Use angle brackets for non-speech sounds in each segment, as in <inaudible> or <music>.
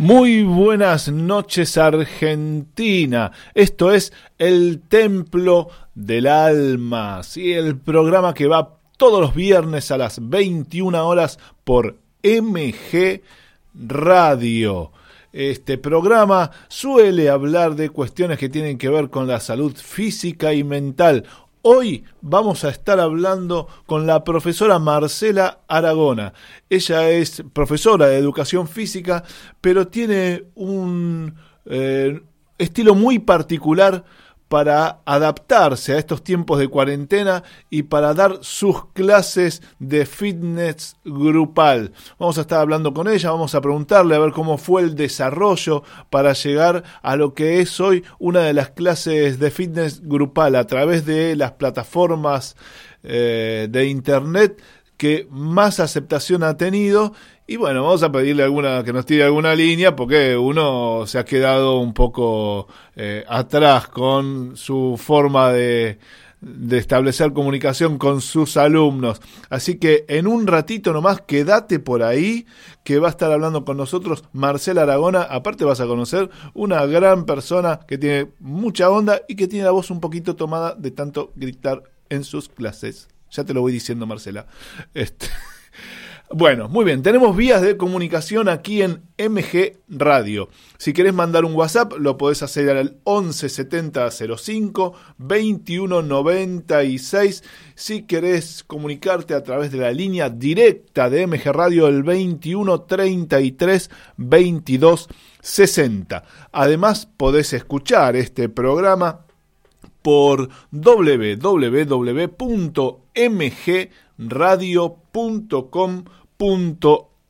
Muy buenas noches Argentina. Esto es el Templo del Alma. Sí, el programa que va todos los viernes a las 21 horas por MG Radio. Este programa suele hablar de cuestiones que tienen que ver con la salud física y mental. Hoy vamos a estar hablando con la profesora Marcela Aragona. Ella es profesora de educación física, pero tiene un eh, estilo muy particular para adaptarse a estos tiempos de cuarentena y para dar sus clases de fitness grupal. Vamos a estar hablando con ella, vamos a preguntarle a ver cómo fue el desarrollo para llegar a lo que es hoy una de las clases de fitness grupal a través de las plataformas eh, de internet que más aceptación ha tenido y bueno, vamos a pedirle alguna que nos tire alguna línea porque uno se ha quedado un poco eh, atrás con su forma de, de establecer comunicación con sus alumnos. Así que en un ratito nomás quédate por ahí que va a estar hablando con nosotros Marcela Aragona. Aparte vas a conocer una gran persona que tiene mucha onda y que tiene la voz un poquito tomada de tanto gritar en sus clases. Ya te lo voy diciendo Marcela. Este <laughs> Bueno, muy bien, tenemos vías de comunicación aquí en MG Radio. Si querés mandar un WhatsApp, lo podés hacer al 11 70 05 21 96. Si querés comunicarte a través de la línea directa de MG Radio, el 21 33 22 60. Además, podés escuchar este programa por www.mgradio.com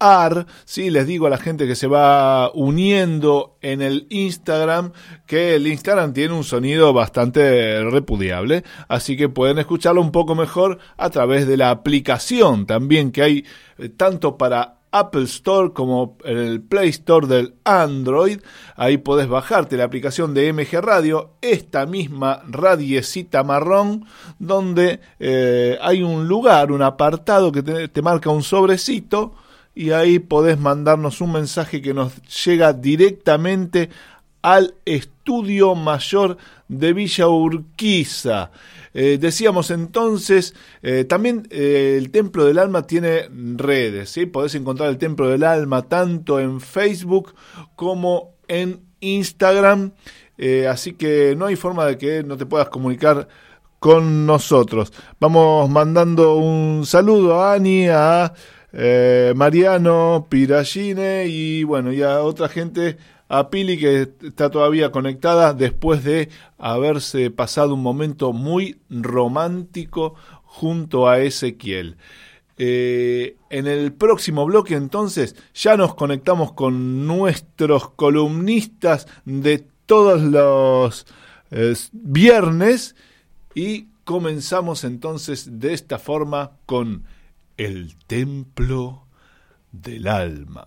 Ar, sí, les digo a la gente que se va uniendo en el Instagram que el Instagram tiene un sonido bastante repudiable, así que pueden escucharlo un poco mejor a través de la aplicación también que hay eh, tanto para Apple Store como el Play Store del Android. Ahí podés bajarte la aplicación de MG Radio, esta misma radiecita marrón, donde eh, hay un lugar, un apartado que te, te marca un sobrecito y ahí podés mandarnos un mensaje que nos llega directamente al estudio mayor de Villa Urquiza. Eh, decíamos entonces, eh, también eh, el Templo del Alma tiene redes, ¿sí? podés encontrar el Templo del Alma tanto en Facebook como en Instagram, así que no hay forma de que no te puedas comunicar con nosotros. Vamos mandando un saludo a Ani, a Mariano Piragine y bueno, y a otra gente a Pili que está todavía conectada después de haberse pasado un momento muy romántico junto a Ezequiel. Eh, en el próximo bloque entonces ya nos conectamos con nuestros columnistas de todos los eh, viernes y comenzamos entonces de esta forma con el templo del alma.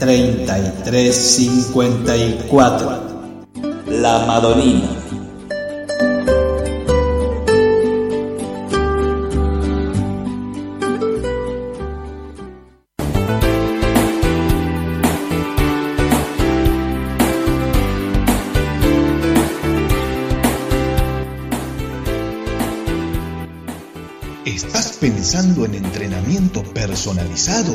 33 54. La Madonina. ¿Estás pensando en entrenamiento personalizado?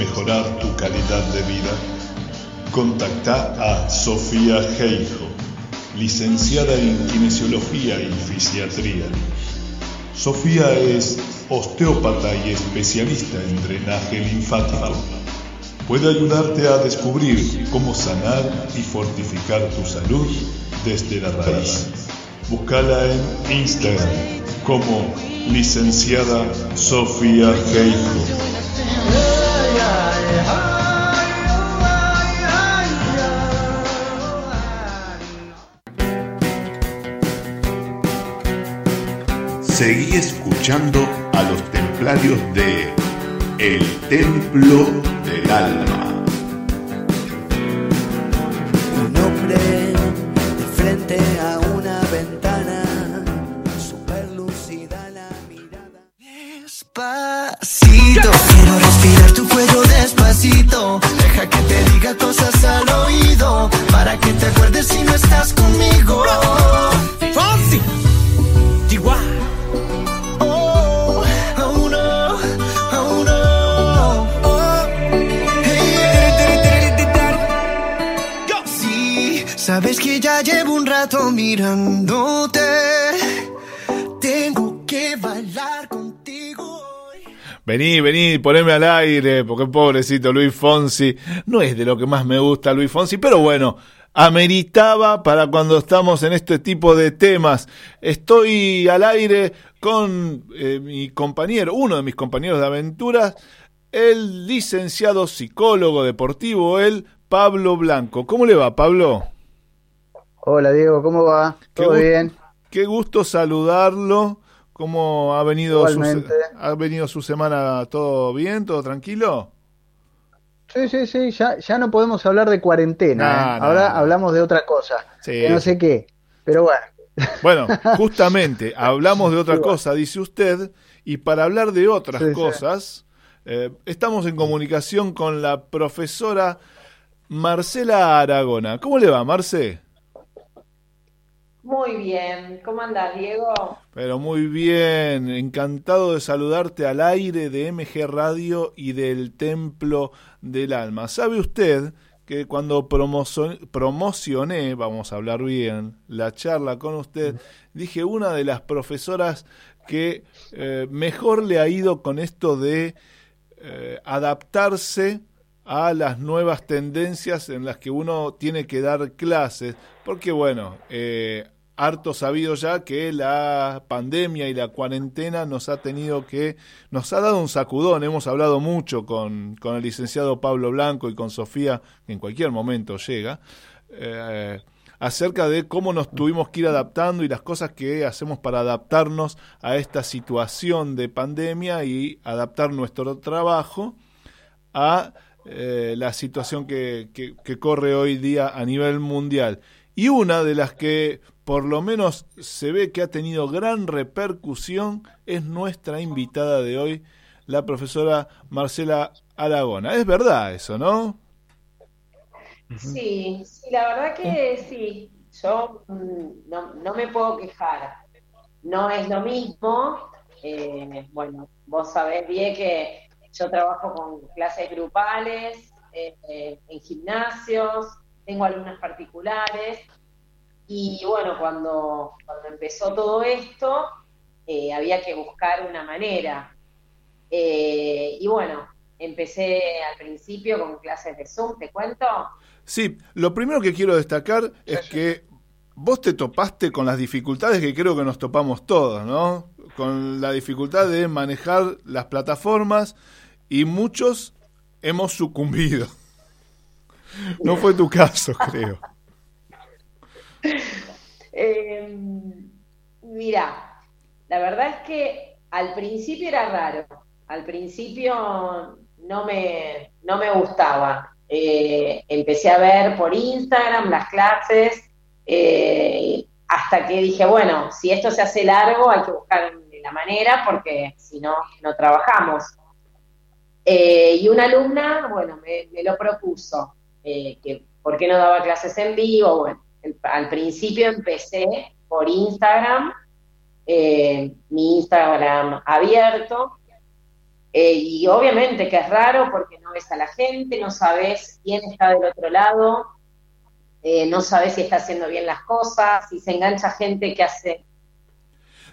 Mejorar tu calidad de vida? Contacta a Sofía Geijo, licenciada en Kinesiología y Fisiatría. Sofía es osteópata y especialista en drenaje linfático. Puede ayudarte a descubrir cómo sanar y fortificar tu salud desde la raíz. Búscala en Instagram como licenciada Sofía Geijo. Seguí escuchando a los templarios de El Templo del Alma. Un hombre de frente a una ventana, super lucida la mirada. Despacito, quiero respirar tu cuello despacito. Deja que te diga cosas al oído, para que te acuerdes si no estás conmigo. Chihuahua. Oh, oh no, oh no. Oh, hey, Sí, sabes que ya llevo un rato mirándote. Vení, vení, poneme al aire, porque pobrecito Luis Fonsi, no es de lo que más me gusta Luis Fonsi, pero bueno, ameritaba para cuando estamos en este tipo de temas. Estoy al aire con eh, mi compañero, uno de mis compañeros de aventuras, el licenciado psicólogo deportivo, el Pablo Blanco. ¿Cómo le va, Pablo? Hola Diego, ¿cómo va? Qué ¿Todo gusto. bien? Qué gusto saludarlo. ¿Cómo ha venido, su, ha venido su semana? ¿Todo bien? ¿Todo tranquilo? Sí, sí, sí, ya, ya no podemos hablar de cuarentena. ¿eh? Ahora hablamos de otra cosa, Sí. que no sé qué. Pero bueno, Bueno, <laughs> justamente, hablamos de otra cosa, dice usted, y para hablar de otras cosas, eh, estamos en comunicación con la profesora Marcela Aragona. ¿Cómo le va, Marce? Muy bien, ¿cómo andas, Diego? Pero muy bien, encantado de saludarte al aire de MG Radio y del Templo del Alma. ¿Sabe usted que cuando promocioné, vamos a hablar bien, la charla con usted, dije una de las profesoras que eh, mejor le ha ido con esto de eh, adaptarse a las nuevas tendencias en las que uno tiene que dar clases, porque bueno, eh, harto sabido ya que la pandemia y la cuarentena nos ha tenido que, nos ha dado un sacudón, hemos hablado mucho con, con el licenciado Pablo Blanco y con Sofía, que en cualquier momento llega, eh, acerca de cómo nos tuvimos que ir adaptando y las cosas que hacemos para adaptarnos a esta situación de pandemia y adaptar nuestro trabajo a eh, la situación que, que, corre hoy día a nivel mundial. Y una de las que por lo menos se ve que ha tenido gran repercusión es nuestra invitada de hoy, la profesora Marcela Aragona. Es verdad eso, ¿no? Sí, sí, la verdad que sí. Yo mm, no, no me puedo quejar. No es lo mismo. Eh, bueno, vos sabés bien que yo trabajo con clases grupales, eh, eh, en gimnasios, tengo alumnas particulares. Y bueno, cuando, cuando empezó todo esto, eh, había que buscar una manera. y bueno, empecé al principio con clases de Zoom, ¿te cuento? Sí, lo primero que quiero destacar es que vos te topaste con las dificultades que creo que nos topamos todos, ¿no? Con la dificultad de manejar las plataformas y muchos hemos sucumbido. No fue tu caso, creo. Eh, mira, la verdad es que al principio era raro. Al principio no me, no me gustaba. Eh, empecé a ver por Instagram las clases, eh, hasta que dije, bueno, si esto se hace largo hay que buscar la manera porque si no, no trabajamos. Eh, y una alumna, bueno, me, lo propuso, eh, que por qué no daba clases en vivo. Bueno, al principio empecé por Instagram, eh, mi Instagram abierto, y obviamente que es raro porque no ves a la gente, no sabes quién está del otro lado, no sabes si está haciendo bien las cosas, si se engancha gente que hace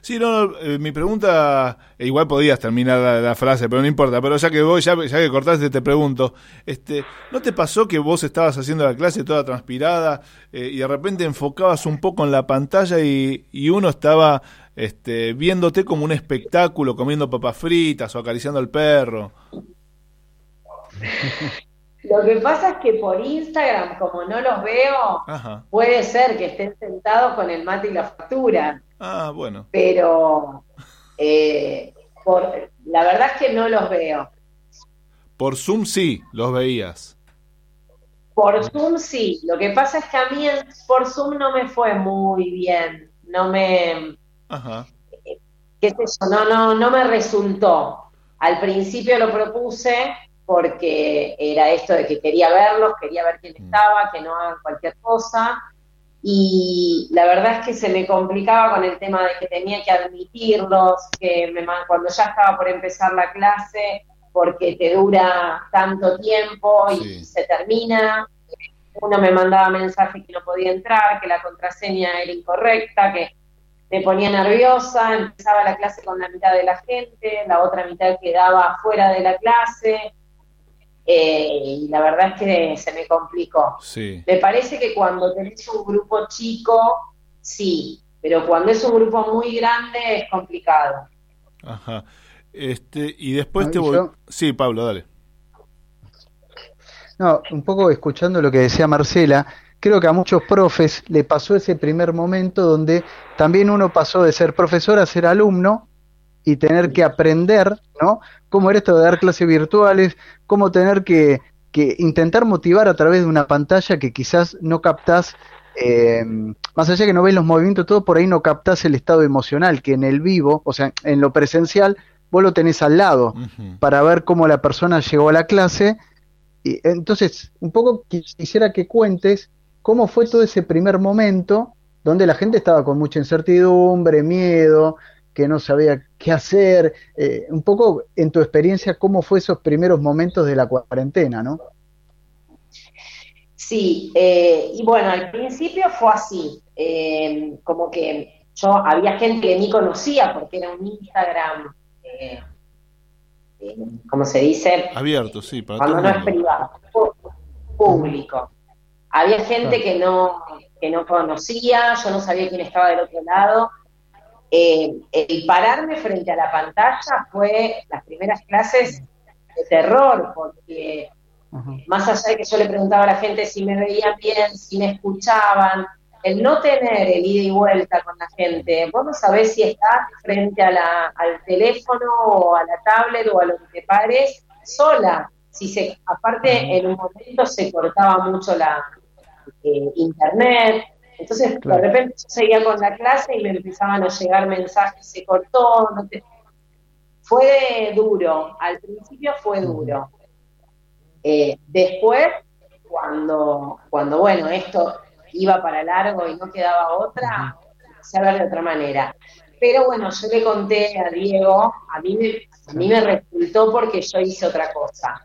Sí, no, eh, mi pregunta, eh, igual podías terminar la, frase, pero no importa, pero ya que ya, ya, que cortaste, te pregunto, este, ¿no te pasó que vos estabas haciendo la clase toda transpirada eh, y de repente enfocabas un poco en la pantalla y, y uno estaba este, viéndote como un espectáculo, comiendo papas fritas o acariciando al perro? <laughs> Lo que pasa es que por Instagram, como no los veo, puede ser que estén sentados con el mate y la factura. Ah, bueno. Pero eh, por, la verdad es que no los veo. Por Zoom sí, los veías. Por Zoom sí. Lo que pasa es que a mí por Zoom no me fue muy bien. No me. Ajá. ¿Qué No, no, no me resultó. Al principio lo propuse porque era esto de que quería verlos, quería ver quién mm. estaba, que no hagan cualquier cosa. Y la verdad es que se me complicaba con el tema de que tenía que admitirlos, que me, cuando ya estaba por empezar la clase, porque te dura tanto tiempo y se termina, uno me mandaba mensaje que no podía entrar, que la contraseña era incorrecta, que me ponía nerviosa, empezaba la clase con la mitad de la gente, la otra mitad quedaba fuera de la clase, eh, y la verdad es que se me complicó. Me parece que cuando tenés un grupo chico, sí, pero cuando es un grupo muy grande es complicado. Ajá. Este, y después te voy... Sí, Pablo, dale. No, un poco escuchando lo que decía Marcela, creo que a muchos profes le pasó ese primer momento donde también uno pasó de ser profesor a ser alumno y tener que aprender, ¿no? Cómo era esto de dar clases virtuales, cómo tener que, intentar motivar a través de una pantalla que quizás no captás eh, más allá que no ves los movimientos, todo por ahí no captás el estado emocional, que en el vivo, o sea, en lo presencial, vos lo tenés al lado para ver cómo la persona llegó a la clase. Y, entonces, un poco quisiera que cuentes cómo fue todo ese primer momento donde la gente estaba con mucha incertidumbre, miedo, que no sabía qué hacer. Eh, un poco en tu experiencia, ¿cómo fue esos primeros momentos de la cuarentena, no? Sí, eh, y bueno, al principio fue así, eh, como que yo había gente que ni conocía porque era un Instagram, eh, ¿cómo se dice? Abierto, sí, para cuando no es privado, público. Había gente que no que no conocía, yo no sabía quién estaba del otro lado. El pararme frente a la pantalla fue las primeras clases de terror, porque más allá de que yo le preguntaba a la gente si me veían bien, si me escuchaban, el no tener el ida y vuelta con la gente, vos no sabés si estás frente a la, al teléfono o a la tablet o a lo que te pares sola. Si se, aparte, en un momento se cortaba mucho la eh, internet, entonces de repente yo seguía con la clase y me empezaban a llegar mensajes, se cortó, no te... fue duro, al principio fue duro. Eh, después, cuando, cuando, bueno, esto iba para largo y no quedaba otra, se hablar de otra manera. Pero bueno, yo le conté a Diego, a mí me, a mí me resultó porque yo hice otra cosa.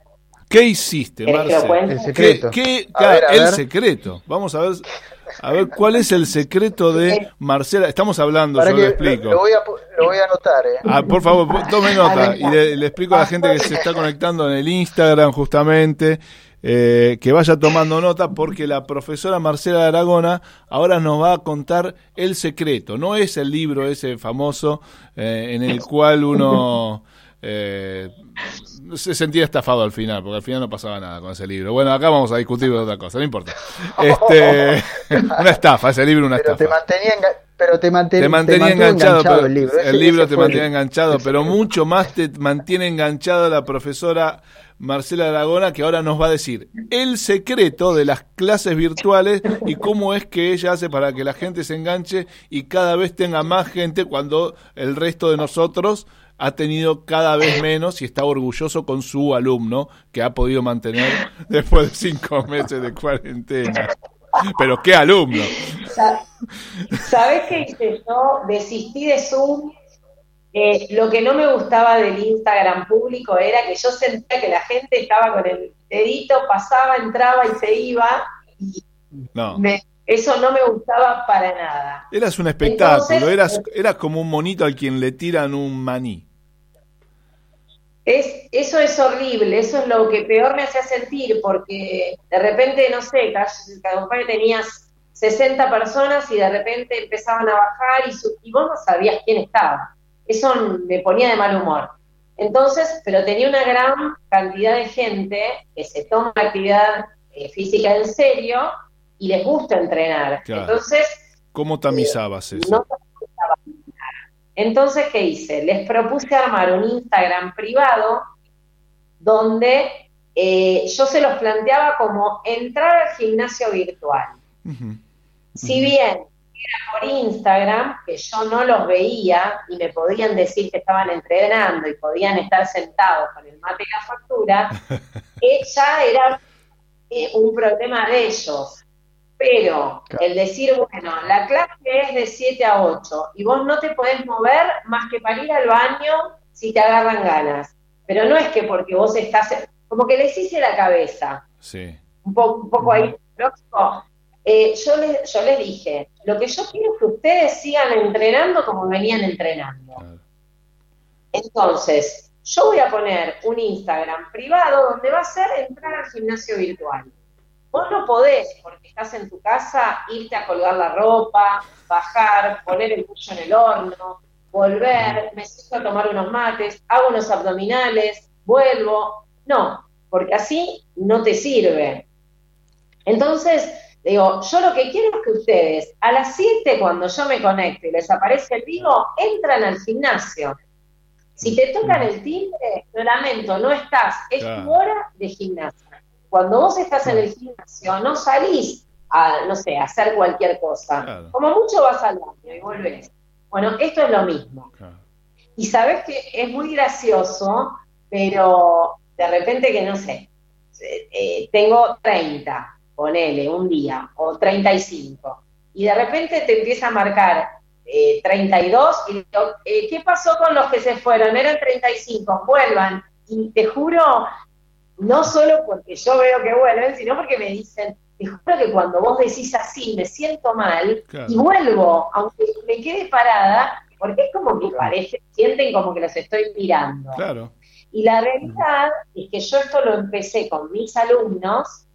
¿Qué hiciste, Marcelo? El secreto. ¿Qué, el secreto. Vamos a ver, a ver cuál es el secreto de Marcela. Estamos hablando, yo lo explico. Lo, voy a, lo voy a anotar, ¿eh? Ah, por favor, tome <laughs> nota y le, explico a la gente que se está conectando en el Instagram justamente. Eh, que vaya tomando nota porque la profesora Marcela de Aragona ahora nos va a contar el secreto. No es el libro ese famoso eh, en el cual uno eh, se sentía estafado al final, porque al final no pasaba nada con ese libro. Bueno, acá vamos a discutir de otra cosa, no importa. <laughs> Este, <laughs> una estafa, ese libro una pero estafa. Te mantenía, pero te, mantenía enganchado, el libro. el libro te mantenía enganchado, pero mucho más <laughs> te mantiene enganchado la profesora Marcela Aragona, que ahora nos va a decir el secreto de las clases virtuales y cómo es que ella hace para que la gente se enganche y cada vez tenga más gente cuando el resto de nosotros ha tenido cada vez menos y está orgulloso con su alumno que ha podido mantener <laughs> después de cinco meses de cuarentena. Pero qué alumno. ¿Sabes qué hice yo? Desistí de Zoom. Eh, lo que no me gustaba del Instagram público era que yo sentía que la gente estaba con el dedito, pasaba, entraba y se iba. Y no. eso no me gustaba para nada. Eras un espectáculo, eras, eras como un monito al quien le tiran un maní. Es, eso es horrible, eso es lo que peor me hacía sentir, porque de repente, no sé, cada uno tenías 60 personas y de repente empezaban a bajar y, y vos no sabías quién estaba. Eso me ponía de mal humor. Entonces, pero tenía una gran cantidad de gente que se toma la actividad eh, física en serio y les gusta entrenar. Entonces, ¿cómo tamizabas eso? Entonces, ¿qué hice? Les propuse armar un Instagram privado donde eh, yo se los planteaba como entrar al gimnasio virtual. Si bien era por Instagram, que yo no los veía y me podían decir que estaban entrenando y podían estar sentados con el mate y la factura, <laughs> ella era eh, un problema de ellos. Pero el decir, bueno, la clase es de 7 a 8 y vos no te podés mover más que para ir al baño si te agarran ganas. Pero no es que porque vos estás, como que les hice la cabeza. Sí. Un, un poco ahí próximo. Eh, yo, les, yo les dije, lo que yo quiero es que ustedes sigan entrenando como venían entrenando. Entonces, yo voy a poner un Instagram privado donde va a ser entrar al gimnasio virtual. Vos no podés, porque estás en tu casa, irte a colgar la ropa, bajar, poner el pollo en el horno, volver, me siento a tomar unos mates, hago unos abdominales, vuelvo. No, porque así no te sirve. Entonces, digo, yo lo que quiero es que ustedes a las 7 cuando yo me conecte y les aparece el vivo, entran al gimnasio. Si te tocan el timbre, lo lamento, no estás, es tu hora de gimnasio. Cuando vos estás en el gimnasio, no salís a, no sé, hacer cualquier cosa. Como mucho vas al baño y vuelves. Bueno, esto es lo mismo. Y sabes que es muy gracioso, pero de repente que no sé, eh, tengo 30, ponele, un día, o 35, y de repente te empieza a marcar eh, 32 y digo, eh, ¿qué pasó con los que se fueron? Eran 35, vuelvan. Y te juro, no solo porque yo veo que vuelven, sino porque me dicen, te juro que cuando vos decís así, me siento mal y vuelvo, aunque me quede parada, porque es como que parece, sienten como que los estoy mirando. Claro. Y la realidad es que yo esto lo empecé con mis alumnos,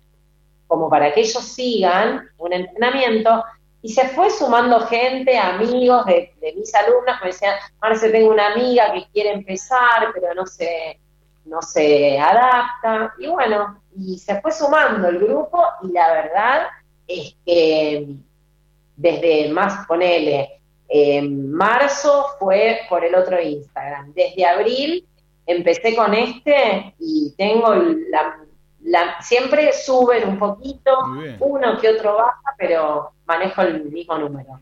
como para que ellos sigan un entrenamiento, y se fue sumando gente, amigos de, mis alumnos que me decían, Marce, tengo una amiga que quiere empezar, pero no se, no se adapta. Y bueno, y se fue sumando el grupo y la verdad es que desde más, ponele, en marzo fue por el otro Instagram. Desde abril empecé con este y tengo la siempre suben un poquito, uno que otro baja, pero manejo el mismo número.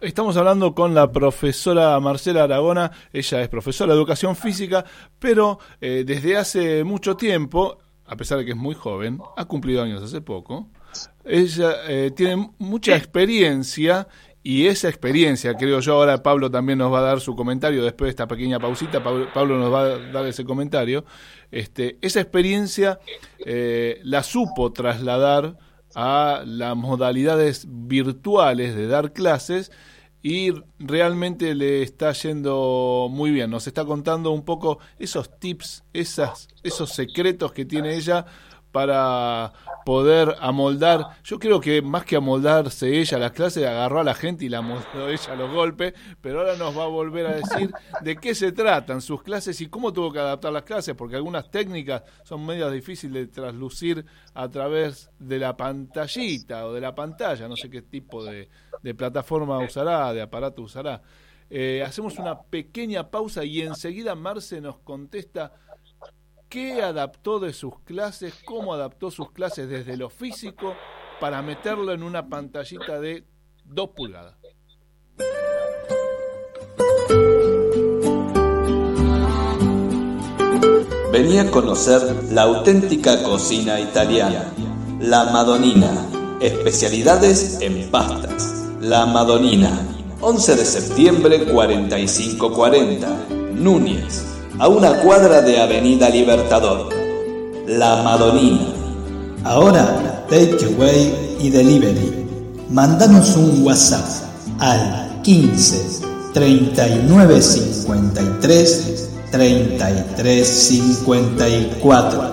Estamos hablando con la profesora Marcela Aragona, ella es profesora de educación física, pero eh, desde hace mucho tiempo, a pesar de que es muy joven, ha cumplido años hace poco, ella eh, tiene mucha experiencia y esa experiencia, creo yo, ahora Pablo también nos va a dar su comentario después de esta pequeña pausita, Pablo nos va a dar ese comentario, este, esa experiencia eh, la supo trasladar a las modalidades virtuales de dar clases y realmente le está yendo muy bien. Nos está contando un poco esos tips, esas, esos secretos que tiene ella para poder amoldar. Yo creo que más que amoldarse ella a las clases, agarró a la gente y la amoldó <laughs> ella a los golpes, pero ahora nos va a volver a decir de qué se tratan sus clases y cómo tuvo que adaptar las clases, porque algunas técnicas son medias difíciles de traslucir a través de la pantallita o de la pantalla, no sé qué tipo de, plataforma usará, de aparato usará. Eh, hacemos una pequeña pausa y enseguida Marce nos contesta qué adaptó de sus clases, cómo adaptó sus clases desde lo físico para meterlo en una pantallita de 2 pulgadas. Venía a conocer la auténtica cocina italiana, la Madonina, especialidades en pastas. La Madonina, 11 de septiembre 4540, Núñez a una cuadra de Avenida Libertador. La Madonina. Ahora, takeaway y delivery. Mándanos un WhatsApp al 15 39 53 33 54.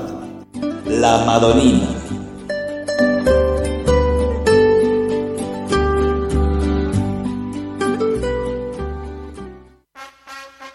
La Madonina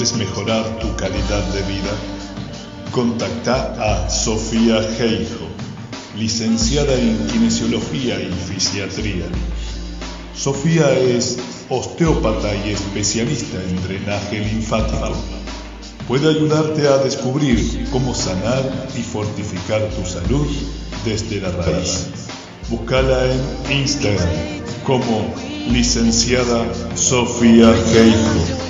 ¿Quieres mejorar tu calidad de vida? Contacta a Sofía Heijo, licenciada en Kinesiología y Fisiatría. Sofía es osteópata y especialista en drenaje linfático. Puede ayudarte a descubrir cómo sanar y fortificar tu salud desde la raíz. Búscala en Instagram como licenciada Sofía Heijo.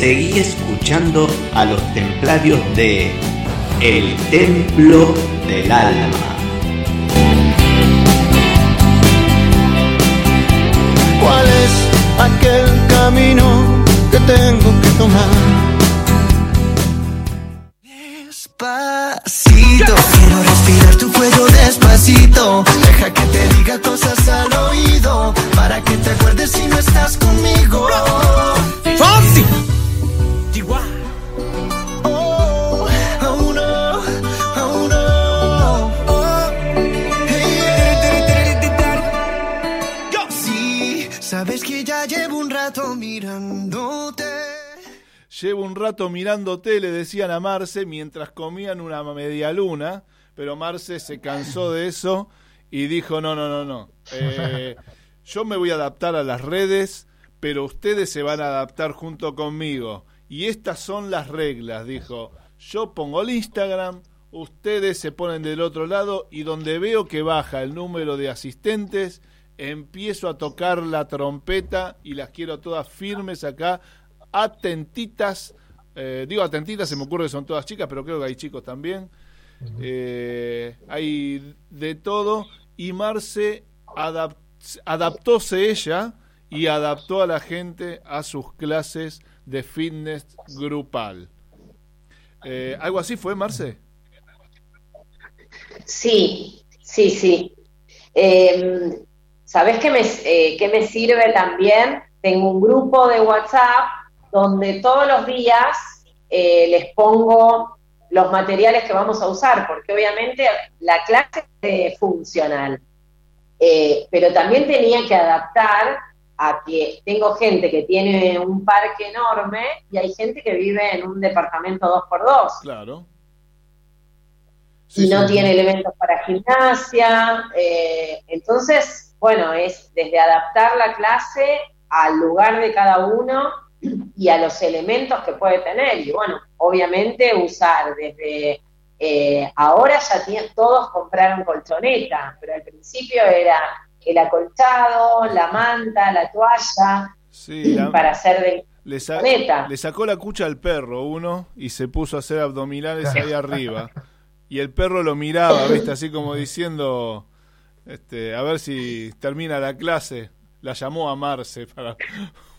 Seguí escuchando a los templarios de El Templo del Alma. ¿Cuál es aquel camino que tengo que tomar? Despacito, quiero respirar tu cuello despacito. Deja que te diga cosas al oído para que te acuerdes si no estás conmigo. ¡Fácil! Mirándote. Llevo un rato mirándote, le decían a Marce mientras comían una media luna, pero Marce se cansó de eso y dijo, no, no, no, no. Eh, <laughs> yo me voy a adaptar a las redes, pero ustedes se van a adaptar junto conmigo. Y estas son las reglas, dijo. Yo pongo el Instagram, ustedes se ponen del otro lado y donde veo que baja el número de asistentes, empiezo a tocar la trompeta y las quiero todas firmes acá, atentitas. Eh, digo atentitas, se me ocurre que son todas chicas, pero creo que hay chicos también. Eh, hay de todo. Y Marce adap adaptóse ella y adaptó a la gente a sus clases de fitness grupal. Eh, ¿Algo así fue, Marce? Sí, sí, sí. Eh, ¿Sabés qué me, eh, qué me sirve también? Tengo un grupo de WhatsApp donde todos los días eh, les pongo los materiales que vamos a usar, porque obviamente la clase es funcional, eh, pero también tenía que adaptar a que tengo gente que tiene un parque enorme y hay gente que vive en un departamento 2x2 Claro. y no tiene elementos para gimnasia. eh, entonces, bueno, es desde adaptar la clase al lugar de cada uno y a los elementos que puede tener. Y bueno, obviamente usar desde eh, ahora ya todos compraron colchoneta, pero al principio era el acolchado, la manta, la toalla, Sí, la- para hacer de le, sa- le sacó la cucha al perro uno y se puso a hacer abdominales ahí arriba. Y el perro lo miraba, ¿viste? Así como diciendo, este, a ver si termina la clase. La llamó a Marce para,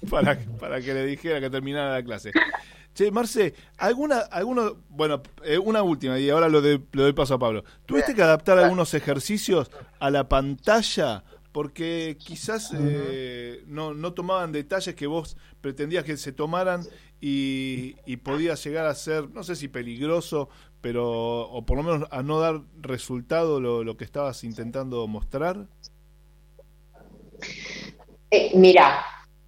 para, para que le dijera que terminara la clase. Che, Marce, ¿alguna, alguno, bueno, eh, una última y ahora lo, de, lo doy paso a Pablo. ¿Tuviste que adaptar algunos ejercicios a la pantalla? Porque quizás eh, no, no tomaban detalles que vos pretendías que se tomaran y, y podía llegar a ser, no sé si peligroso, pero o por lo menos a no dar resultado lo, lo que estabas intentando mostrar. Eh, mira,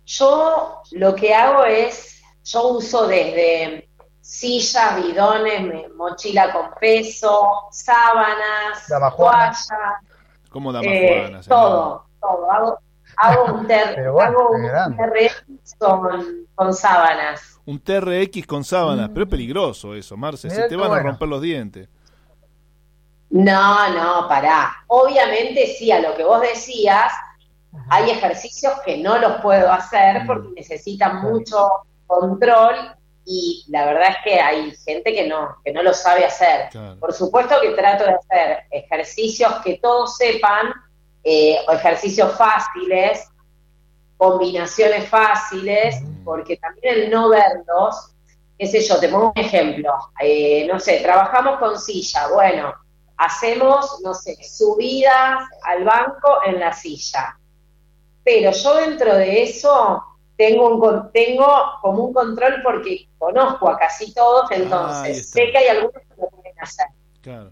yo lo que hago es, yo uso desde sillas, bidones, mochila con peso, sábanas, toallas, ¿Cómo da más eh, todo, todo. Hago, hago un, <laughs> ter- bueno, hago un. TRX con, con sábanas. Un TRX con sábanas, pero es peligroso eso, Marce, Mirá se te van a romper los dientes. No, no, pará. Obviamente sí, a lo que vos decías, hay ejercicios que no los puedo hacer porque necesitan mucho control y la verdad es que hay gente que no, que no lo sabe hacer. Claro. Por supuesto que trato de hacer ejercicios que todos sepan, eh, o ejercicios fáciles, combinaciones fáciles, porque también el no verlos, qué sé yo, te pongo un ejemplo, eh, no sé, trabajamos con silla, bueno, hacemos, no sé, subidas al banco en la silla, pero yo dentro de eso tengo, un, tengo como un control porque conozco a casi todos, entonces sé que hay algunos que lo pueden hacer. Claro.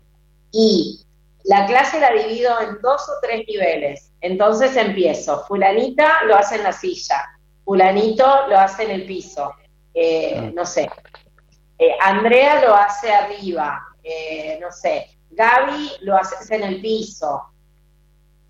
Y la clase la divido en dos o tres niveles. Entonces empiezo, fulanita lo hace en la silla, fulanito lo hace en el piso, eh, no sé, Eh, Andrea lo hace arriba, eh, no sé, Gaby lo haces en el piso.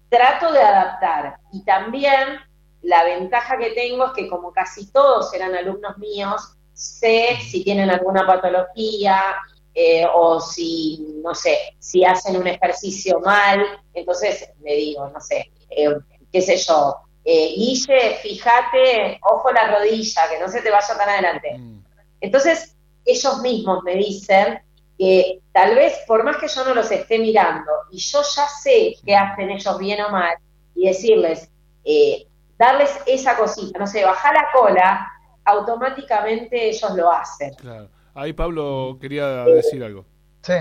Trato de adaptar. Y también la ventaja que tengo es que como casi todos eran alumnos míos, sé si tienen alguna patología eh, o si, no sé, si hacen un ejercicio mal. Entonces le digo, no sé, eh, qué sé yo, eh, Guille, fíjate, ojo la rodilla, que no se te vaya tan adelante. Mm. Entonces, ellos mismos me dicen que tal vez, por más que yo no los esté mirando, y yo ya sé qué hacen ellos bien o mal, y decirles, eh, darles esa cosita, no sé, bajar la cola, automáticamente ellos lo hacen. Claro. Ahí Pablo quería decir algo. Sí.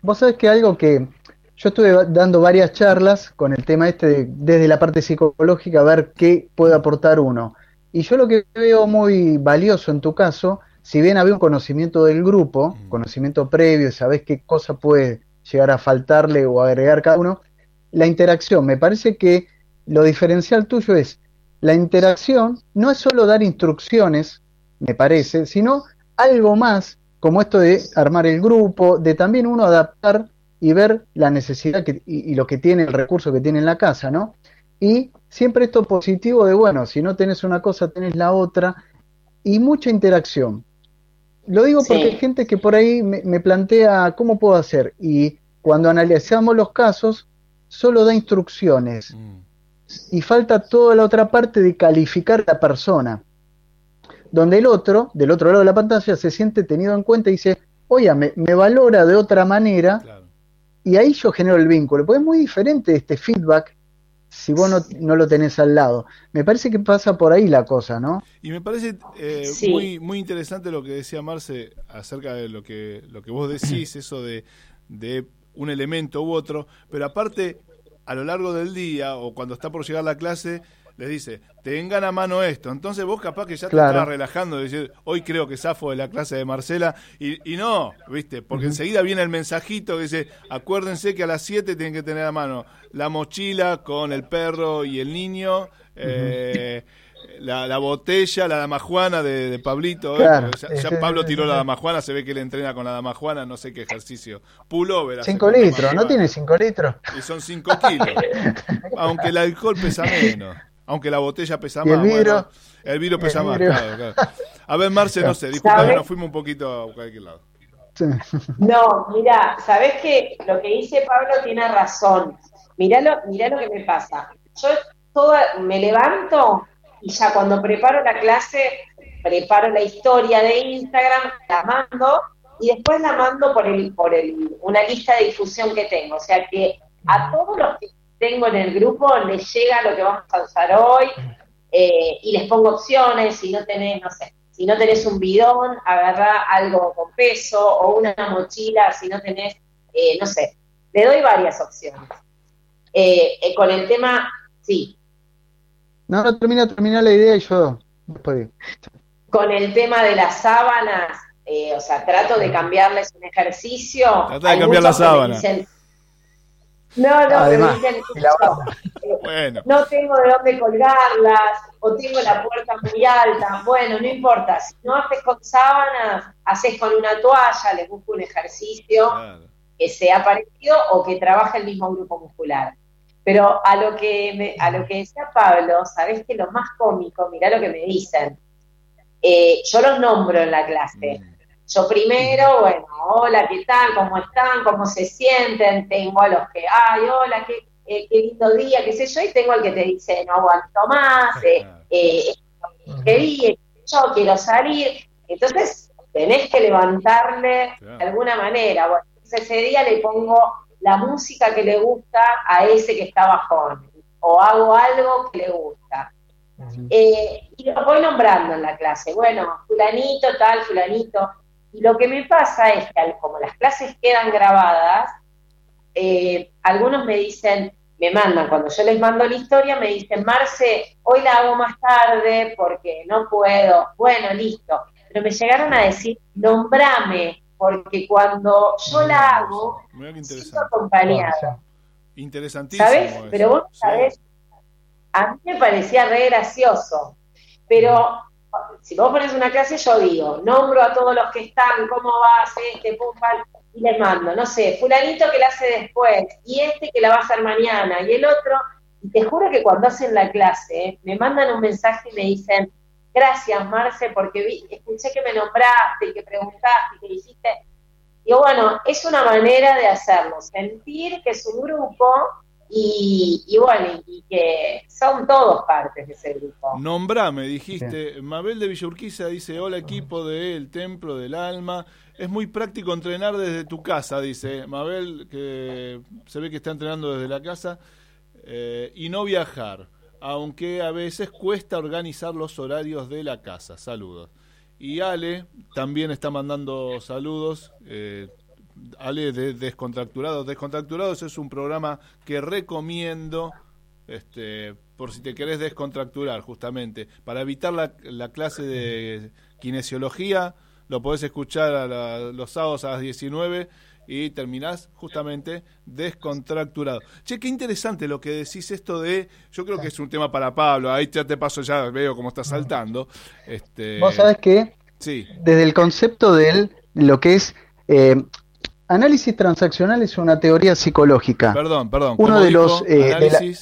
Vos sabés que algo que yo estuve dando varias charlas con el tema este desde la parte psicológica, a ver qué puede aportar uno. Y yo lo que veo muy valioso en tu caso, si bien había un conocimiento del grupo, mm. conocimiento previo, sabes qué cosa puede llegar a faltarle o agregar cada uno, la interacción. Me parece que lo diferencial tuyo es la interacción, no es solo dar instrucciones, me parece, sino algo más, como esto de armar el grupo, de también uno adaptar y ver la necesidad que, y, lo que tiene, el recurso que tiene en la casa, ¿no? Y siempre esto positivo de, bueno, si no tenés una cosa, tenés la otra, y mucha interacción. Lo digo porque hay gente que por ahí me, plantea cómo puedo hacer, y cuando analizamos los casos, solo da instrucciones. Mm. Y falta toda la otra parte de calificar a la persona. Donde el otro, del otro lado de la pantalla, se siente tenido en cuenta y dice, oye, me, me valora de otra manera y ahí yo genero el vínculo, porque es muy diferente este feedback si vos no, lo tenés al lado. Me parece que pasa por ahí la cosa, ¿no? Y me parece eh, muy, muy interesante lo que decía Marce acerca de lo que, lo que vos decís, <clears throat> eso de, de un elemento u otro, pero aparte, a lo largo del día o cuando está por llegar la clase, les dice, tengan a mano esto. Entonces vos capaz que ya te estabas relajando, decir, hoy creo que zafo de la clase de Marcela, y, no, ¿viste? Porque enseguida viene el mensajito que dice, acuérdense que a las 7 tienen que tener a mano la mochila con el perro y el niño, eh, la, botella, la damajuana de, de Pablito. ¿eh? ya, Pablo tiró la damajuana, se ve que él entrena con la damajuana, no sé qué ejercicio. Pullover. 5 litros, ¿no tiene 5 litros? Y son 5 kilos. <laughs> aunque el alcohol pesa menos. Aunque la botella pesa más. El vidrio, el vidrio pesa más, claro, A ver, Marce, no sé, disculpa, nos fuimos un poquito a cualquier lado. No, mira, sabes que lo que dice Pablo tiene razón. Mirá lo, mirá lo que me pasa. Yo toda, me levanto y ya cuando preparo la clase, preparo la historia de Instagram, la mando y después la mando por el, por el, una lista de difusión que tengo. O sea que a todos los que tengo en el grupo les llega lo que vamos a usar hoy eh, y les pongo opciones, si no tenés, no sé, si no tenés un bidón, agarrá algo con peso o una mochila, si no tenés, eh, no sé, le doy varias opciones. Eh, con el tema, sí. No, no, termina, termina la idea y yo Con el tema de las sábanas, o sea, trato de cambiarles un ejercicio. Trata de cambiar las sábanas. No, no, Además, dicen, bueno. no tengo de dónde colgarlas, o tengo la puerta muy alta. Bueno, no importa, si no haces con sábanas, haces con una toalla, les busco un ejercicio que sea parecido o que trabaje el mismo grupo muscular. Pero a lo que a lo que decía Pablo, sabes que lo más cómico, mirá lo que me dicen. Eh, yo los nombro en la clase. Yo primero, bueno, hola, ¿qué tal? ¿Cómo están? ¿Cómo se sienten? Tengo a los que, ay, hola, qué, eh, qué lindo día, qué sé yo, y tengo al que te dice, no aguanto más, eh, eh, quería, yo quiero salir. Entonces, tenés que levantarle de alguna manera. Bueno, ese día le pongo la música que le gusta a ese que está bajón, o hago algo que le gusta. y lo voy nombrando en la clase. Bueno, fulanito, tal, fulanito. Y lo que me pasa es que como las clases quedan grabadas, eh, algunos me dicen, me mandan, cuando yo les mando la historia, me dicen, Marce, hoy la hago más tarde porque no puedo. Bueno, listo. Pero me llegaron a decir, nombrame, porque cuando yo la hago, siento acompañada. Interesantísimo. ¿Sabes? Pero vos sabés, a mí me parecía re gracioso. Pero si vos pones una clase, yo digo, nombro a todos los que están, cómo vas, este, pum, y le mando, no sé, fulanito que la hace después, y este que la va a hacer mañana, y el otro, y te juro que cuando hacen la clase, eh, me mandan un mensaje y me dicen, gracias Marce, porque vi, escuché que me nombraste y que preguntaste y que dijiste, y bueno, es una manera de hacerlo, sentir que es un grupo y, bueno, y, que son todos partes de ese grupo. Nombrame, dijiste, Mabel de Villurquiza dice, hola equipo de El Templo del Alma, es muy práctico entrenar desde tu casa, dice. Mabel, que se ve que está entrenando desde la casa, eh, y no viajar, aunque a veces cuesta organizar los horarios de la casa. Saludos. Y Ale también está mandando saludos. Eh, Ale de Descontracturados. Descontracturados es un programa que recomiendo este, por si te querés descontracturar, justamente. Para evitar la, clase de kinesiología, lo podés escuchar a los sábados a las 19 y terminás justamente descontracturado. Che, qué interesante lo que decís esto de, yo creo que es un tema para Pablo, ahí ya te paso, ya veo cómo está saltando. Este... Vos sabés que, sí. desde el concepto de lo que es eh, análisis transaccional es una teoría psicológica. Perdón, perdón. Uno de los... Eh,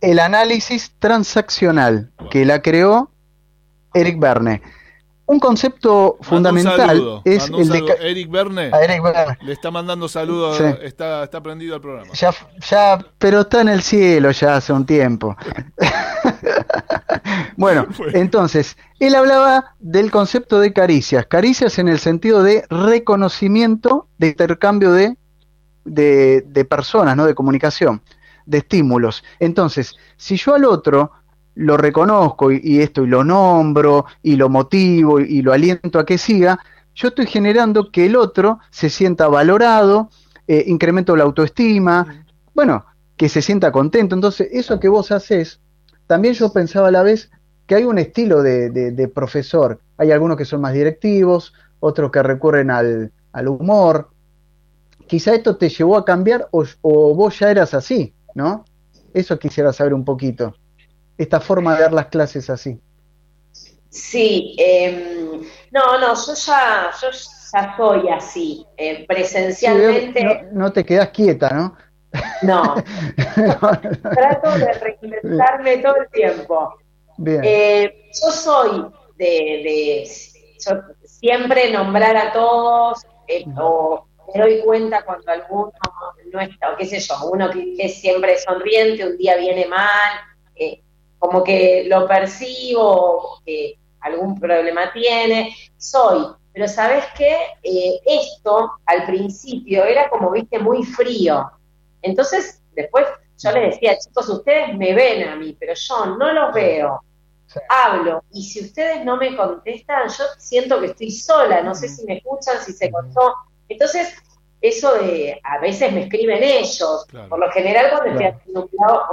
el análisis transaccional que la creó Eric Berne un concepto fundamental es el de Eric Verne. Le está mandando saludos, está, está prendido al programa. Ya, ya, pero está en el cielo ya hace un tiempo. <laughs> <laughs> bueno, entonces, él hablaba del concepto de caricias. Caricias en el sentido de reconocimiento, de intercambio de, de, de personas, ¿no? De comunicación, de estímulos. Entonces, si yo al otro lo reconozco y, esto y lo nombro y lo motivo y, lo aliento a que siga, yo estoy generando que el otro se sienta valorado, eh, incremento la autoestima, bueno, que se sienta contento. Entonces, eso que vos haces, también yo pensaba a la vez que hay un estilo de, profesor. Hay algunos que son más directivos, otros que recurren al, humor. Quizá esto te llevó a cambiar o, o vos ya eras así, ¿no? Eso quisiera saber un poquito esta forma de dar las clases así. Sí, em, no, no, yo ya, yo ya soy así, eh, presencialmente. no, te quedas quieta, ¿no? No, <laughs> trato de reinventarme todo el tiempo. Bien. Eh, yo soy de, siempre nombrar a todos, eh, o me doy cuenta cuando alguno no está, o qué sé yo, uno que, es siempre sonriente, un día viene mal, como que lo percibo, que algún problema tiene, soy. Pero sabes qué, eh, esto al principio era como, viste, muy frío. Entonces, después yo les decía, chicos, ustedes me ven a mí, pero yo no los veo. Hablo, y si ustedes no me contestan, yo siento que estoy sola, no sé si me escuchan, si se cortó. Entonces, eso de, a veces me escriben ellos, por lo general cuando estoy haciendo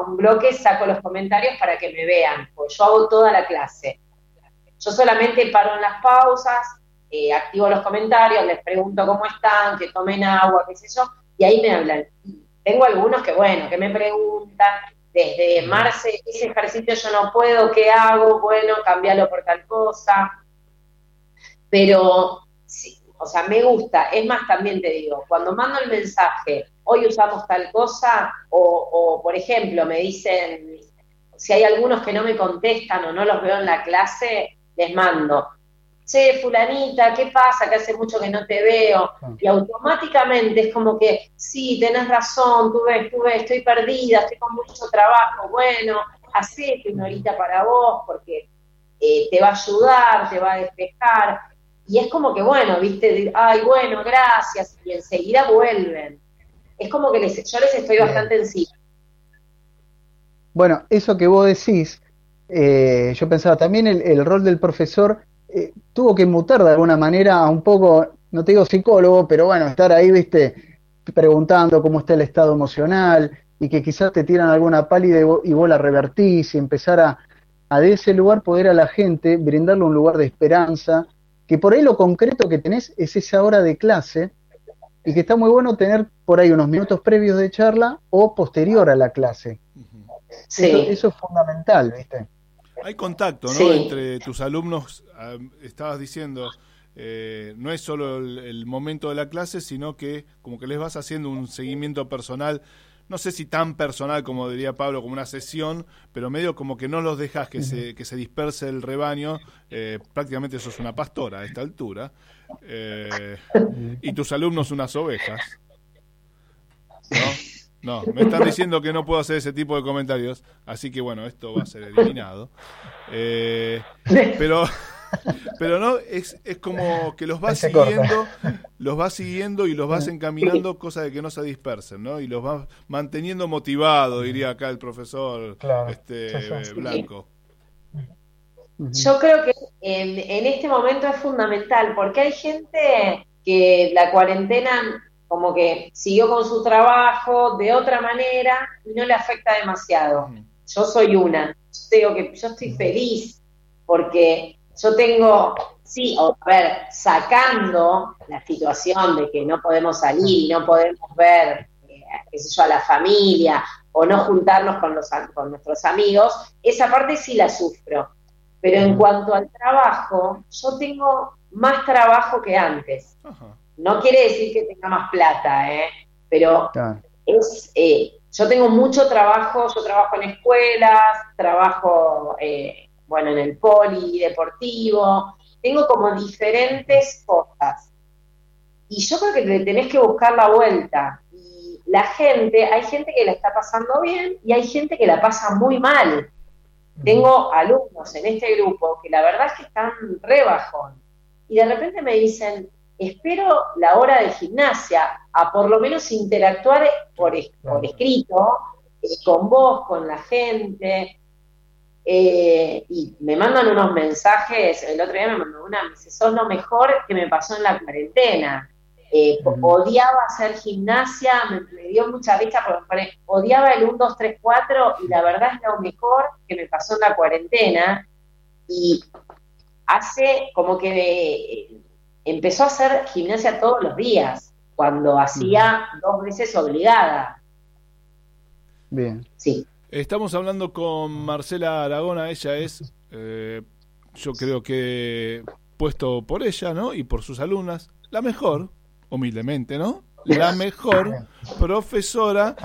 un, bloque saco los comentarios para que me vean, pues yo hago toda la clase. Yo solamente paro en las pausas, eh, activo los comentarios, les pregunto cómo están, que tomen agua, qué sé yo, y ahí me hablan. Tengo algunos que, bueno, que me preguntan, desde Marce, ese ejercicio yo no puedo, ¿qué hago? Bueno, cambiarlo por tal cosa. Pero o sea, me gusta. Es más, también te digo, cuando mando el mensaje, hoy usamos tal cosa, o, por ejemplo, me dicen, si hay algunos que no me contestan o no los veo en la clase, les mando, che, fulanita, ¿qué pasa? Que hace mucho que no te veo. Ah. Y automáticamente es como que, sí, tenés razón, tú ves, tú ves, estoy perdida, estoy con mucho trabajo, bueno, hacete una horita para vos porque eh, te va a ayudar, te va a despejar y es como que, bueno, viste, ay, bueno, gracias, y enseguida vuelven. Es como que les, yo les estoy bastante encima. Bueno, eso que vos decís, eh, yo pensaba también el, rol del profesor eh, tuvo que mutar de alguna manera a un poco, no te digo psicólogo, pero bueno, estar ahí, viste, preguntando cómo está el estado emocional y que quizás te tiran alguna pálida y vos, y vos la revertís y empezar a, a de ese lugar poder a la gente brindarle un lugar de esperanza que por ahí lo concreto que tenés es esa hora de clase y que está muy bueno tener por ahí unos minutos previos de charla o posterior a la clase. Eso, es fundamental, ¿viste? Hay contacto, ¿no? Entre tus alumnos, estabas diciendo, eh, no es solo el, momento de la clase, sino que como que les vas haciendo un seguimiento personal, no sé si tan personal como diría Pablo, como una sesión, pero medio como que no los dejas que, se, que se disperse el rebaño, eh, prácticamente eso es una pastora a esta altura, eh, y tus alumnos unas ovejas. ¿No? No, me están diciendo que no puedo hacer ese tipo de comentarios, así que bueno, esto va a ser eliminado. pero <laughs> pero no, es, es como que los vas siguiendo, los vas siguiendo y los vas encaminando, cosa de que no se dispersen, ¿no? Y los vas manteniendo motivados, diría acá el profesor este, Blanco. Yo creo que en, en este momento es fundamental, porque hay gente que la cuarentena como que siguió con su trabajo de otra manera y no le afecta demasiado. Yo soy una. Yo digo que yo estoy feliz porque yo tengo, sí, a ver, sacando la situación de que no podemos salir y no podemos ver, eh, qué sé yo, a la familia o no juntarnos con, los, con nuestros amigos, esa parte sí la sufro. Pero en cuanto al trabajo, yo tengo más trabajo que antes. No quiere decir que tenga más plata, ¿eh? pero es, eh, yo tengo mucho trabajo, yo trabajo en escuelas, trabajo eh, bueno, en el polideportivo, tengo como diferentes cosas. Y yo creo que te tenés que buscar la vuelta. Y la gente, hay gente que la está pasando bien y hay gente que la pasa muy mal. Tengo alumnos en este grupo que la verdad es que están re bajón. Y de repente me dicen, espero la hora de gimnasia, a por lo menos interactuar por, por escrito, eh, con vos, con la gente, eh, y me mandan unos mensajes, el otro día me mandó una, me dice, sos lo mejor que me pasó en la cuarentena. Eh, odiaba hacer gimnasia, me, dio mucha risa porque odiaba el 1, 2, 3, 4 y la verdad es lo mejor que me pasó en la cuarentena. Y hace como que eh, empezó a hacer gimnasia todos los días, cuando hacía dos veces obligada. Bien. Sí. Estamos hablando con Marcela Aragona, ella es, eh, yo creo que puesto por ella, ¿no? Y por sus alumnas, la mejor, humildemente, ¿no? La mejor profesora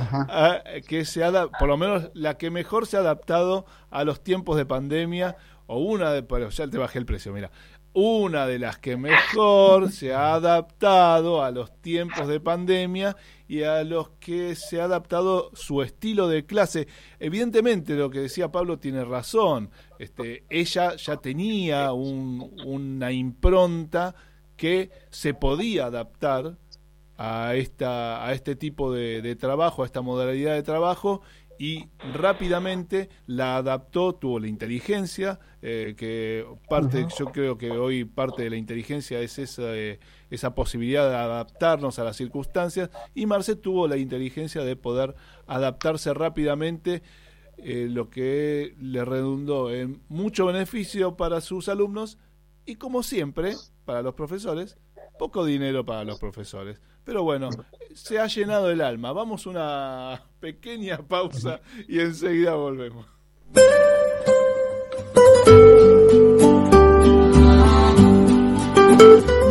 que se ha, por lo menos la que mejor se ha adaptado a los tiempos de pandemia, o una de, pero ya te bajé el precio, mira, una de las que mejor se ha adaptado a los tiempos de pandemia y a los que se ha adaptado su estilo de clase. Evidentemente, lo que decía Pablo tiene razón. Este, ella ya tenía una impronta que se podía adaptar a, esta, a este tipo de trabajo, a esta modalidad de trabajo, y rápidamente la adaptó, tuvo la inteligencia, eh, que parte, yo creo que hoy parte de la inteligencia es esa, eh, esa posibilidad de adaptarnos a las circunstancias, y Marce tuvo la inteligencia de poder adaptarse rápidamente, eh, lo que le redundó en mucho beneficio para sus alumnos y como siempre, para los profesores, poco dinero para los profesores. Pero bueno, se ha llenado el alma. Vamos a una pequeña pausa y enseguida volvemos.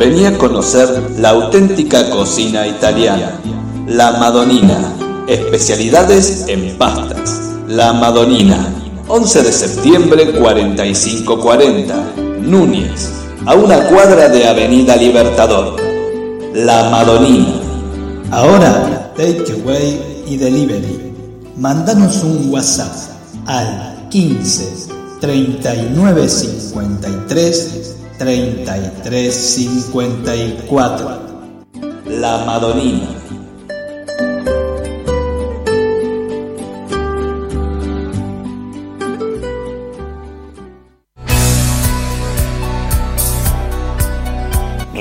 Venía a conocer la auténtica cocina italiana, la Madonina, especialidades en pastas. La Madonina, 11 de septiembre 4540, Núñez, a una cuadra de Avenida Libertador. La Madonina. Ahora, takeaway y delivery. Mandanos un WhatsApp al 15 39 53 33 54. La Madonina.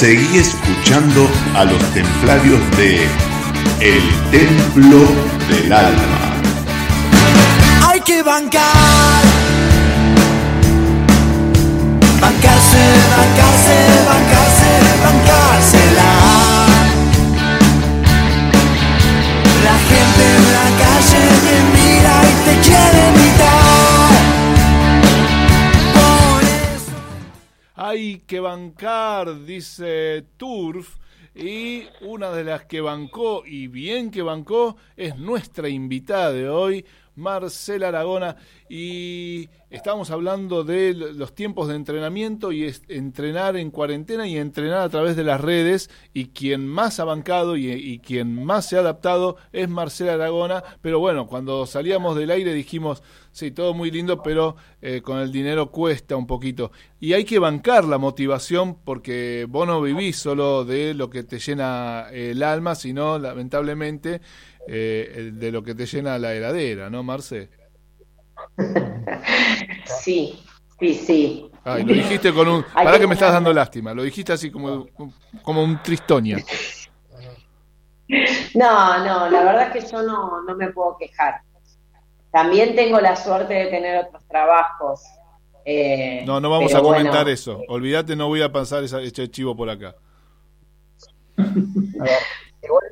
Seguí escuchando a los templarios de El Templo del Alma. Hay que bancar. Bancarse, bancarse, bancarse, bancársela. La gente en la calle te mira y te quiere imitar. Hay que bancar, dice Turf. Y una de las que bancó, y bien que bancó, es nuestra invitada de hoy, Marcela Aragona. Y estamos hablando de los tiempos de entrenamiento y es entrenar en cuarentena y entrenar a través de las redes. Y quien más ha bancado y, y quien más se ha adaptado es Marcela Aragona. Pero bueno, cuando salíamos del aire dijimos, sí, todo muy lindo, pero eh, con el dinero cuesta un poquito. Y hay que bancar la motivación porque vos no vivís solo de lo que te llena el alma, sino lamentablemente eh, de lo que te llena la heladera, ¿no, Marce? <laughs> Sí, sí, sí. Ay, lo dijiste con un... Para que me estás dando lástima, lo dijiste así como, como un tristonia. <laughs> No, no, la verdad es que yo no, no me puedo quejar. También tengo la suerte de tener otros trabajos. eh, No, no vamos a comentar bueno, eso. Olvídate, no voy a pasar esa, ese chivo por acá. A ver, igual,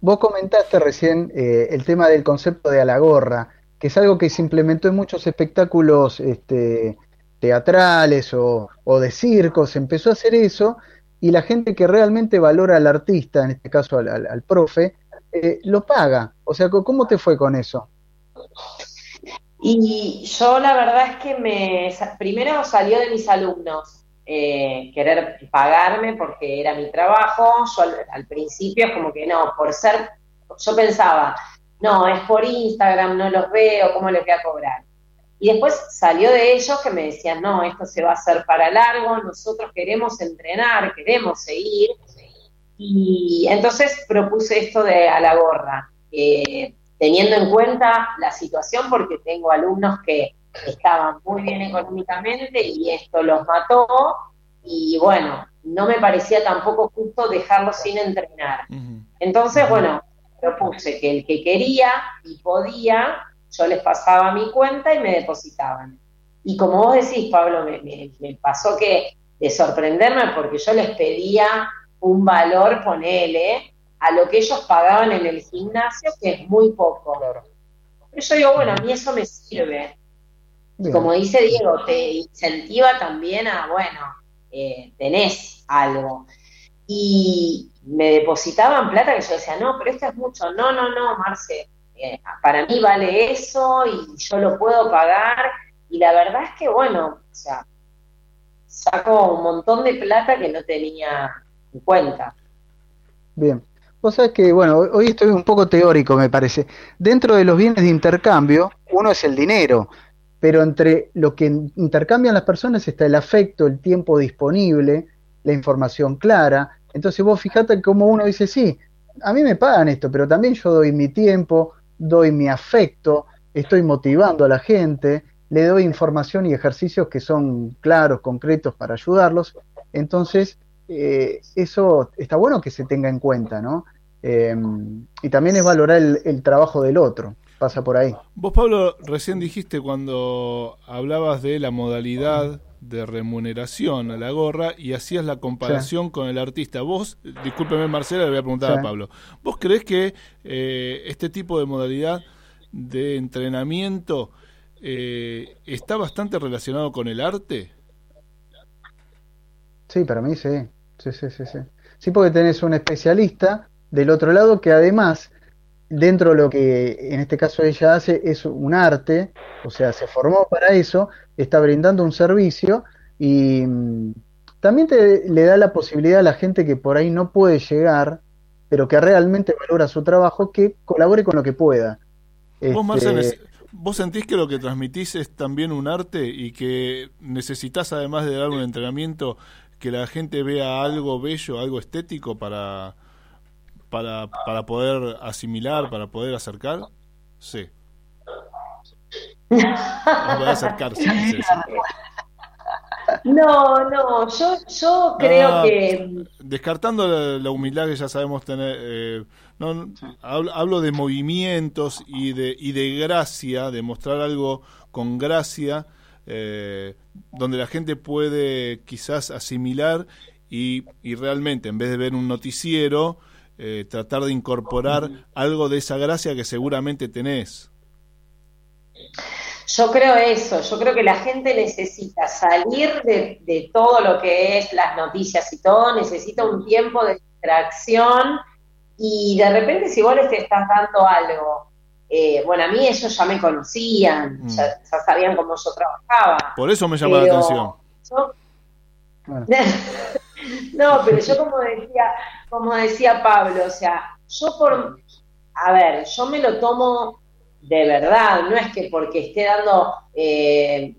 vos comentaste recién eh, el tema del concepto de a la gorra, que es algo que se implementó en muchos espectáculos este, teatrales o, o de circos, se empezó a hacer eso y la gente que realmente valora al artista, en este caso al, al- al profe, eh, lo paga. O sea, ¿cómo te fue con eso? Y yo la verdad es que me primero salió de mis alumnos eh, querer pagarme porque era mi trabajo. Yo al, principio es como que no, por ser, yo pensaba, no, es por Instagram, no los veo, ¿cómo les voy a cobrar? Y después salió de ellos que me decían, no, esto se va a hacer para largo, nosotros queremos entrenar, queremos seguir. Y entonces propuse esto de a la gorra, teniendo en cuenta la situación, porque tengo alumnos que estaban muy bien económicamente y esto los mató. Y bueno, no me parecía tampoco justo dejarlos sin entrenar. Entonces, bueno, propuse que el que quería y podía, yo les pasaba mi cuenta y me depositaban. Y como vos decís, Pablo, me, me- me pasó que de sorprenderme porque yo les pedía un valor, ponele, a lo que ellos pagaban en el gimnasio, que es muy poco. Pero yo digo, bueno, a mí eso me sirve. Y Bien. como dice Diego, te incentiva también a, bueno, eh, tenés algo. Y me depositaban plata que yo decía, no, pero esto es mucho. No, no, no, Marce, eh, para mí vale eso y yo lo puedo pagar. Y la verdad es que, bueno, o sea, saco un montón de plata que no tenía en cuenta. Bien. Vos que, bueno, hoy- estoy un poco teórico, me parece. Dentro de los bienes de intercambio, uno es el dinero, pero entre lo que in- intercambian las personas está el afecto, el tiempo disponible, la información clara. Entonces vos fijate cómo uno dice, sí, a mí me pagan esto, pero también yo doy mi tiempo, doy mi afecto, estoy motivando a la gente, le doy información y ejercicios que son claros, concretos para ayudarlos. Entonces, eh, eso está bueno que se tenga en cuenta, ¿no? Eh, y también es valorar el, el trabajo del otro, pasa por ahí. Vos, Pablo, recién dijiste cuando hablabas de la modalidad de remuneración a la gorra y hacías la comparación con el artista. Vos, discúlpeme Marcela, le voy a preguntar Sí. a Pablo. ¿Vos crees que eh, este tipo de modalidad de entrenamiento eh, está bastante relacionado con el arte? Sí, para mí sí. Sí, sí, sí, sí. Sí, porque tenés un especialista del otro lado que además, dentro de lo que en este caso ella hace, es un arte, o sea, se formó para eso, está brindando un servicio y mm, también te, le da la posibilidad a la gente que por ahí no puede llegar, pero que realmente valora su trabajo, que colabore con lo que pueda. Vos, Este, Marcel, es- ¿vos sentís que lo que transmitís es también un arte y que necesitas, además de dar un entrenamiento, que la gente vea algo bello, algo estético para, para, para poder asimilar, para poder acercar? Sí. Para poder acercarse. <laughs> dice eso. No, no, yo, yo creo ah, que... Descartando la, humildad que ya sabemos tener, eh, no, hablo, de movimientos y de, y de gracia, de mostrar algo con gracia, eh, donde la gente puede quizás asimilar y, y realmente, en vez de ver un noticiero, eh, tratar de incorporar algo de esa gracia que seguramente tenés. Yo creo eso, yo creo que la gente necesita salir de, todo lo que es las noticias y todo, necesita un tiempo de distracción y de repente si vos les estás dando algo, eh, bueno, a mí ellos ya me conocían, mm. ya, sabían cómo yo trabajaba. Por eso me llamó la atención. <laughs> no, pero yo como decía, como decía Pablo, o sea, yo por, a ver, yo me lo tomo de verdad, no es que porque esté dando eh,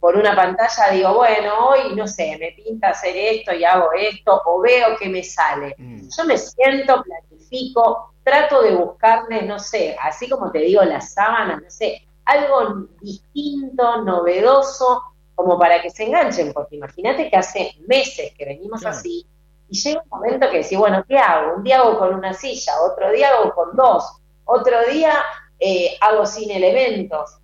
por una pantalla digo, bueno, hoy no sé, me pinta hacer esto y hago esto, o veo que me sale. Mm. Yo me siento, planifico, trato de buscarle, no sé, así como te digo, las sábanas, no sé, algo distinto, novedoso, como para que se enganchen, porque imagínate que hace meses que venimos así, y llega un momento que decís, bueno, ¿qué hago? Un día hago con una silla, otro día hago con dos, otro día eh, hago sin elementos.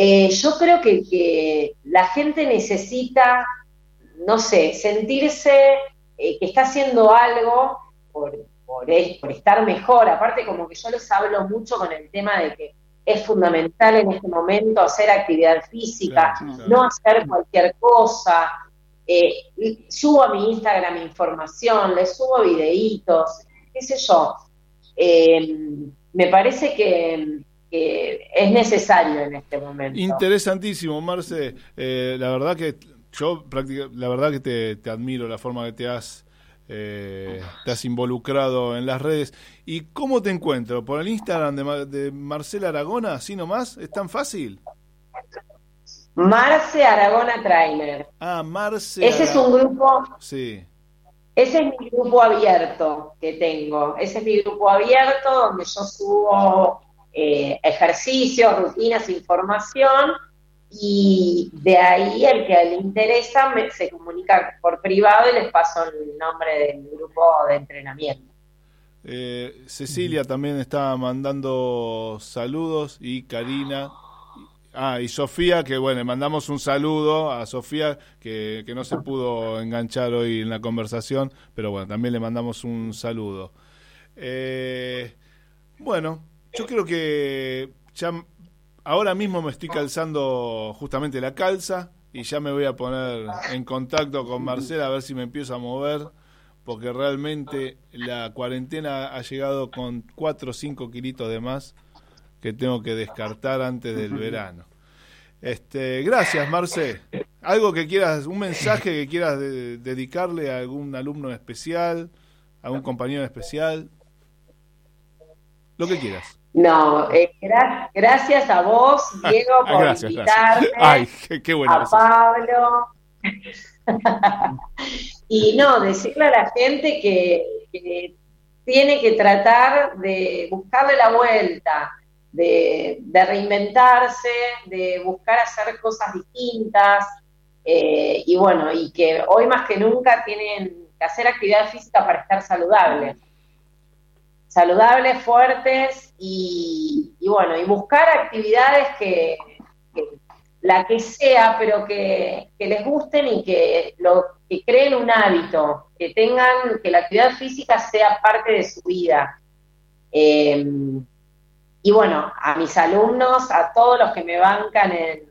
Eh, yo creo que, la gente necesita, no sé, sentirse eh, que está haciendo algo por, por, estar mejor. Aparte, como que yo les hablo mucho con el tema de que es fundamental en este momento hacer actividad física, no hacer cualquier cosa. subo a mi Instagram información, le subo videitos, qué sé yo me parece que, es necesario en este momento. Interesantísimo, Marce. Eh, la verdad que yo la verdad que te, admiro la forma que te has eh, te has involucrado en las redes. ¿Y cómo te encuentro? ¿Por el Instagram de, de Marcela Aragona? ¿Así nomás? ¿Es tan fácil? Marce Aragona Trainer. Ah, Marce. Ese es un grupo. Sí. Ese es mi grupo abierto que tengo. Ese es mi grupo abierto donde yo subo eh, ejercicios, rutinas, información y de ahí el que le interesa se comunica por privado y les paso el nombre del grupo de entrenamiento. Eh, Cecilia también está mandando saludos y Karina Ah, y Sofía, que bueno, mandamos un saludo a Sofía, que, no se pudo enganchar hoy en la conversación, pero bueno, también le mandamos un saludo. Eh, bueno, yo creo que ya ahora mismo me estoy calzando justamente la calza y ya me voy a poner en contacto con Marcela a ver si me empiezo a mover, porque realmente la cuarentena ha llegado con 4 o 5 kilitos de más que tengo que descartar antes del verano. Este, gracias, Marce. Algo que quieras, un mensaje que quieras dedicarle a algún alumno especial, a algún compañero especial, lo que quieras. No, eh, gracias a vos, <laughs> Diego, por invitarme. Ay, qué, A Pablo. <laughs> y no, decirle a la gente que tiene que tratar de buscarle la vuelta de, reinventarse, de buscar hacer cosas distintas, eh, y bueno, y que hoy más que nunca tienen que hacer actividad física para estar saludables. Saludables, fuertes y, bueno, y buscar actividades que, la que sea, pero que, les gusten y que, lo, que creen un hábito, que tengan, que la actividad física sea parte de su vida. Eh, y bueno, a mis alumnos, a todos los que me bancan en,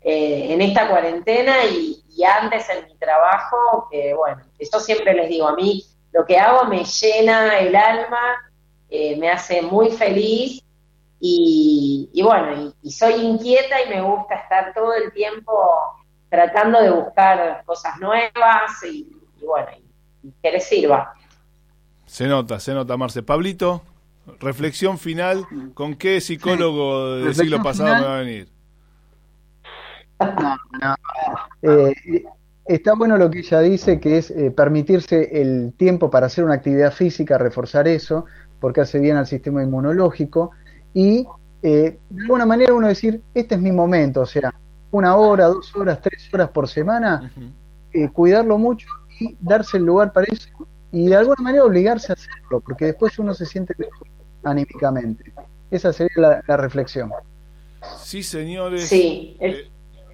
eh, en esta cuarentena y, antes en mi trabajo, que bueno, yo siempre les digo, a mí lo que hago me llena el alma, eh, me hace muy feliz y, bueno, y, soy inquieta y me gusta estar todo el tiempo tratando de buscar cosas nuevas y, bueno, que les sirva. Se nota, se nota, Marce. Pablito. Reflexión final, ¿con qué psicólogo del siglo pasado me va a venir? No, no. Eh, está bueno lo que ella dice, que es eh, permitirse el tiempo para hacer una actividad física, reforzar eso, porque hace bien al sistema inmunológico, y eh, de alguna manera uno decir, este es mi momento, o sea, una hora, dos horas, tres horas por semana, eh, cuidarlo mucho y darse el lugar para eso y de alguna manera obligarse a hacerlo, porque después uno se siente mejor anímicamente. Esa sería la, reflexión. Sí, señores. Sí. Eh,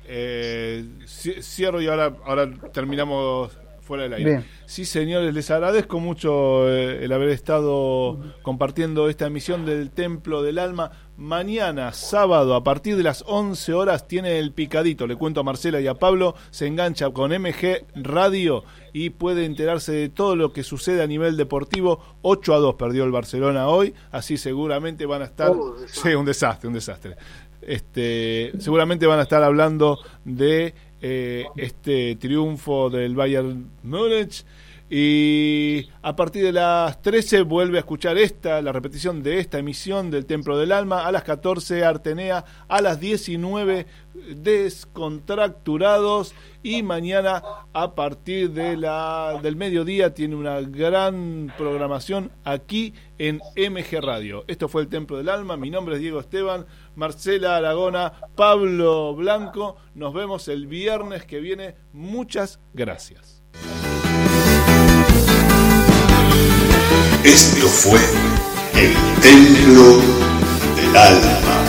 eh, cierro y ahora, ahora terminamos fuera del aire. Sí, señores, les agradezco mucho eh, el haber estado compartiendo esta emisión del Templo del Alma. Mañana, sábado, a partir de las 11 horas, tiene el picadito. Le cuento a Marcela y a Pablo. Se engancha con MG Radio y puede enterarse de todo lo que sucede a nivel deportivo. 8 a 2 perdió el Barcelona hoy, así seguramente van a estar. Oh, sí, un desastre, un desastre. Este, seguramente van a estar hablando de eh, este triunfo del Bayern Múnich. Y a partir de las 13 vuelve a escuchar esta, la repetición de esta emisión del Templo del Alma. A las 14 Artenea, a las 19 Descontracturados. Y mañana a partir de la, del mediodía tiene una gran programación aquí en MG Radio. Esto fue el Templo del Alma. Mi nombre es Diego Esteban. Marcela Aragona, Pablo Blanco. Nos vemos el viernes que viene. Muchas gracias. Esto fue el Templo del Alma.